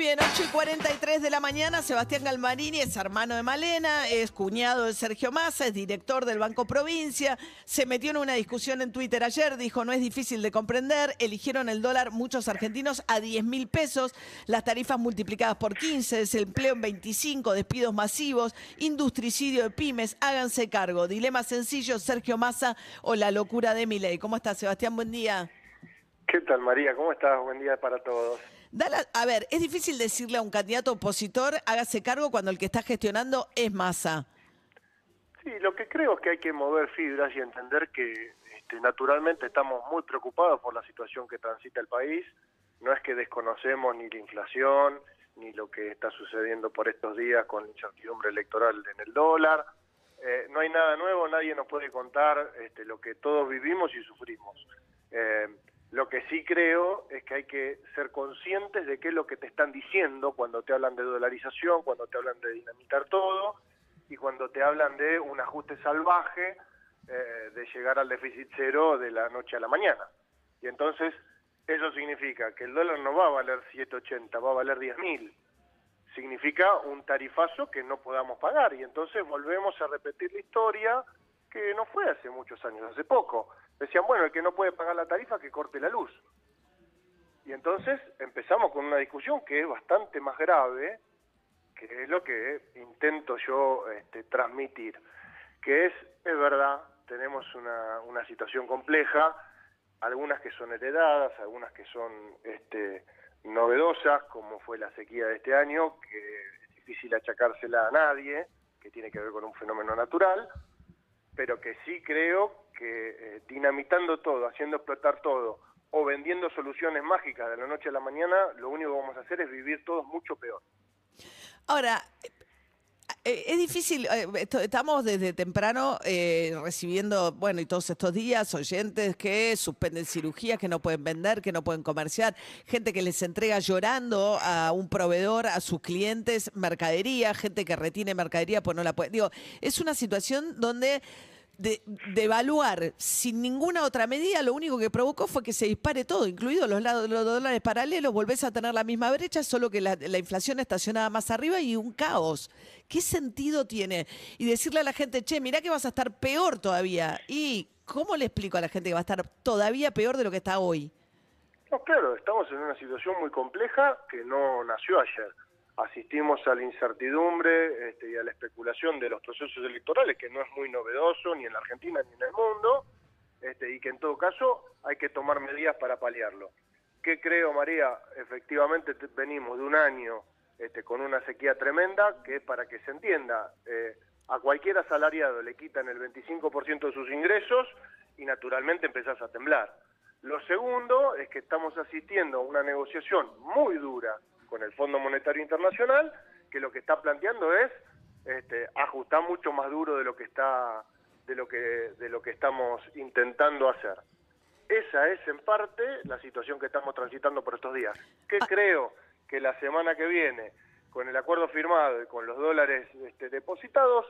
bien, 8 y 43 de la mañana, Sebastián Galmarini es hermano de Malena, es cuñado de Sergio Massa, es director del Banco Provincia, se metió en una discusión en Twitter ayer, dijo no es difícil de comprender, eligieron el dólar muchos argentinos a 10 mil pesos, las tarifas multiplicadas por 15, desempleo en 25, despidos masivos, industricidio de pymes, háganse cargo, dilema sencillo, Sergio Massa o la locura de Milei. ¿Cómo estás Sebastián? Buen día. ¿Qué tal María? ¿Cómo estás? Buen día para todos. Dala- a ver, es difícil decirle a un candidato opositor, hágase cargo cuando el que está gestionando es Massa. Sí, lo que creo es que hay que mover fibras y entender que este, naturalmente estamos muy preocupados por la situación que transita el país. No es que desconocemos ni la inflación, ni lo que está sucediendo por estos días con la incertidumbre electoral en el dólar. Eh, no hay nada nuevo, nadie nos puede contar este, lo que todos vivimos y sufrimos. Eh, lo que sí creo es que hay que ser conscientes de qué es lo que te están diciendo cuando te hablan de dolarización, cuando te hablan de dinamitar todo y cuando te hablan de un ajuste salvaje eh, de llegar al déficit cero de la noche a la mañana. Y entonces eso significa que el dólar no va a valer 7.80, va a valer 10.000. Significa un tarifazo que no podamos pagar y entonces volvemos a repetir la historia que no fue hace muchos años, hace poco. Decían, bueno, el que no puede pagar la tarifa que corte la luz. Y entonces empezamos con una discusión que es bastante más grave, que es lo que intento yo este, transmitir, que es, es verdad, tenemos una, una situación compleja, algunas que son heredadas, algunas que son este, novedosas, como fue la sequía de este año, que es difícil achacársela a nadie, que tiene que ver con un fenómeno natural, pero que sí creo que eh, dinamitando todo, haciendo explotar todo, o vendiendo soluciones mágicas de la noche a la mañana, lo único que vamos a hacer es vivir todos mucho peor. Ahora, eh, es difícil, eh, estamos desde temprano eh, recibiendo, bueno, y todos estos días, oyentes que suspenden cirugías, que no pueden vender, que no pueden comerciar, gente que les entrega llorando a un proveedor, a sus clientes, mercadería, gente que retiene mercadería pues no la puede. Digo, es una situación donde de, devaluar sin ninguna otra medida, lo único que provocó fue que se dispare todo, incluido los, lados- los dólares paralelos, volvés a tener la misma brecha, solo que la, la inflación estacionada más arriba y un caos. ¿Qué sentido tiene? Y decirle a la gente, che, mirá que vas a estar peor todavía. ¿Y cómo le explico a la gente que va a estar todavía peor de lo que está hoy? No, claro, estamos en una situación muy compleja que no nació ayer. Asistimos a la incertidumbre este, y a la especulación de los procesos electorales, que no es muy novedoso ni en la Argentina ni en el mundo, este, y que en todo caso hay que tomar medidas para paliarlo. ¿Qué creo, María? Efectivamente te- venimos de un año este, con una sequía tremenda, que para que se entienda, eh, a cualquier asalariado le quitan el 25% de sus ingresos y naturalmente empezás a temblar. Lo segundo es que estamos asistiendo a una negociación muy dura con el Fondo Monetario Internacional, que lo que está planteando es este, ajustar mucho más duro de lo que está de lo que de lo que estamos intentando hacer. Esa es en parte la situación que estamos transitando por estos días. Que creo que la semana que viene, con el acuerdo firmado y con los dólares este, depositados,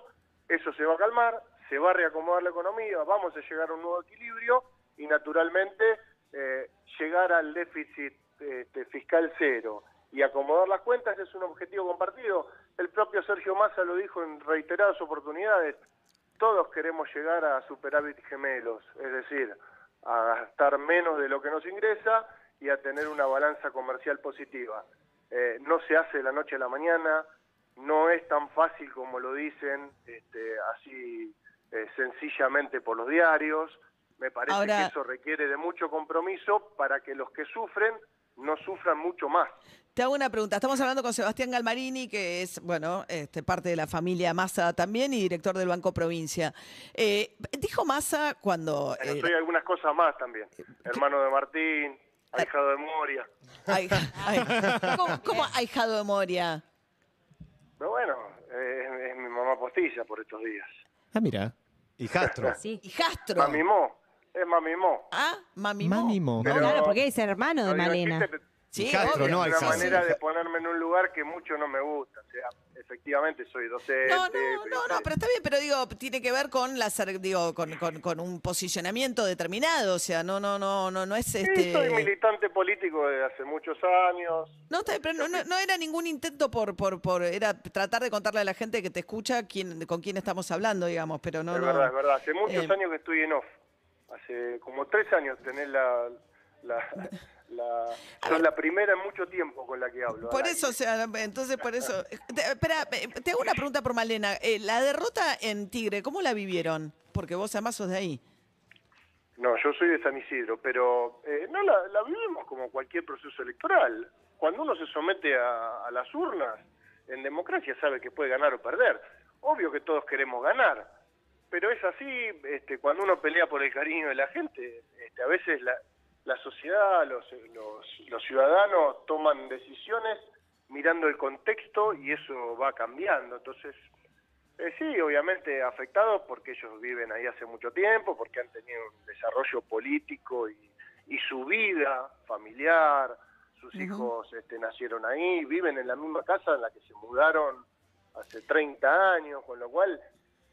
eso se va a calmar, se va a reacomodar la economía, vamos a llegar a un nuevo equilibrio y naturalmente eh, llegar al déficit este, fiscal cero y acomodar las cuentas es un objetivo compartido. El propio Sergio Massa lo dijo en reiteradas oportunidades, todos queremos llegar a superávit gemelos, es decir, a gastar menos de lo que nos ingresa y a tener una balanza comercial positiva. Eh, no se hace de la noche a la mañana, no es tan fácil como lo dicen este, así eh, sencillamente por los diarios. Me parece Ahora- que eso requiere de mucho compromiso para que los que sufren no sufran mucho más. Te hago una pregunta. Estamos hablando con Sebastián Galmarini, que es, bueno, este, parte de la familia Massa también y director del Banco Provincia. Eh, dijo Massa cuando... Pero eh, soy algunas cosas más también. Hermano de Martín, ahijado de Moria. ay- ay- ¿cómo, cómo ahijado de Moria? Pero bueno, eh, es mi mamá postilla por estos días. Ah, mira. Hijastro. Sí. Hijastro. Mamimó, es mamimó. Ah, mami. Mo. Mami Mo. Pero- claro, porque es hermano de No digo Malena. chiste, pero Sí, Hijastro, obvio. no es una manera de ponerme en un lugar que mucho no me gusta. O sea, efectivamente soy docente. No, no, no, no, pero está bien, pero digo, tiene que ver con la digo, con, con, con, un posicionamiento determinado, o sea, no, no, no, no, no es este. Sí, soy militante político desde hace muchos años. No, pero no, no, era ningún intento por, por, por, era tratar de contarle a la gente que te escucha quién, con quién estamos hablando, digamos, pero no. Es verdad, es verdad. Hace muchos eh, años que estoy en off. Hace como tres años tener la, la la, la primera en mucho tiempo con la que hablo. Por eso, o sea, entonces por eso. espera, te hago una pregunta por Malena. Eh, la derrota en Tigre, ¿cómo la vivieron? Porque vos además sos de ahí. No, yo soy de San Isidro, pero eh, no la, la, vivimos como cualquier proceso electoral. Cuando uno se somete a, a, las urnas, en democracia sabe que puede ganar o perder. Obvio que todos queremos ganar, pero es así, este, cuando uno pelea por el cariño de la gente, este, a veces la, la sociedad, los, los, ciudadanos toman decisiones mirando el contexto y eso va cambiando. Entonces, eh, sí, obviamente afectados porque ellos viven ahí hace mucho tiempo, porque han tenido un desarrollo político y, su vida familiar, sus hijos este, nacieron ahí, viven en la misma casa en la que se mudaron hace 30 años, con lo cual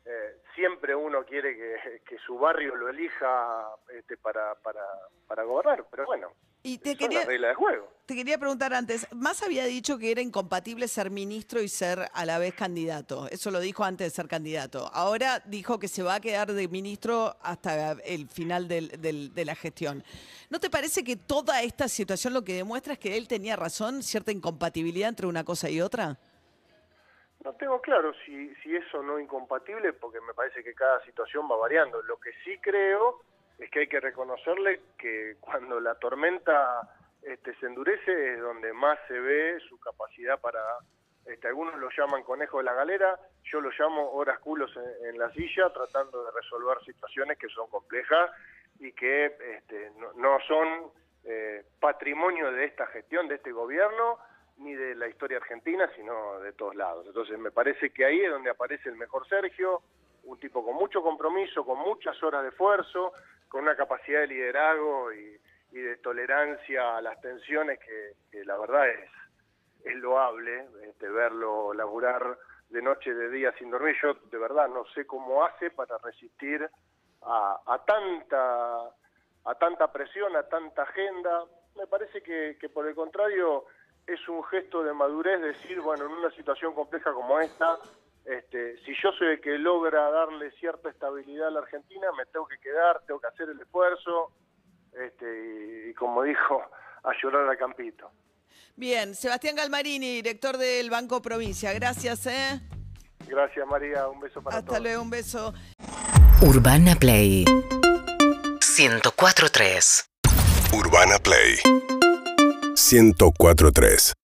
eh, siempre uno quiere que, su barrio lo elija este, para, para, para gobernar, pero bueno. Y te quería, regla de juego. Te quería preguntar antes, Más había dicho que era incompatible ser ministro y ser a la vez candidato. Eso lo dijo antes de ser candidato. Ahora dijo que se va a quedar de ministro hasta el final de la gestión. ¿No te parece que toda esta situación lo que demuestra es que él tenía razón, cierta incompatibilidad entre una cosa y otra? No tengo claro si, si eso no es incompatible porque me parece que cada situación va variando. Lo que sí creo es que hay que reconocerle que cuando la tormenta este, se endurece es donde más se ve su capacidad para, este, algunos lo llaman conejo de la galera, yo lo llamo horas culos en, la silla tratando de resolver situaciones que son complejas y que este, no, son eh, patrimonio de esta gestión, de este gobierno, ni de la historia argentina, sino de todos lados. Entonces me parece que ahí es donde aparece el mejor Sergio, un tipo con mucho compromiso, con muchas horas de esfuerzo, con una capacidad de liderazgo y, de tolerancia a las tensiones que, la verdad es, es loable, este, verlo laburar de noche, de día sin dormir. Yo de verdad no sé cómo hace para resistir a, tanta a tanta presión, a tanta agenda. Me parece que por el contrario es un gesto de madurez decir, bueno, en una situación compleja como esta, este, si yo soy el que logra darle cierta estabilidad a la Argentina, me tengo que quedar, tengo que hacer el esfuerzo, este, y, como dijo, a llorar al campito. Bien, Sebastián Galmarini, director del Banco Provincia, gracias. ¿eh? Gracias María, un beso para todos. Hasta luego, un beso. Urbana Play 104.3 Urbana Play 1043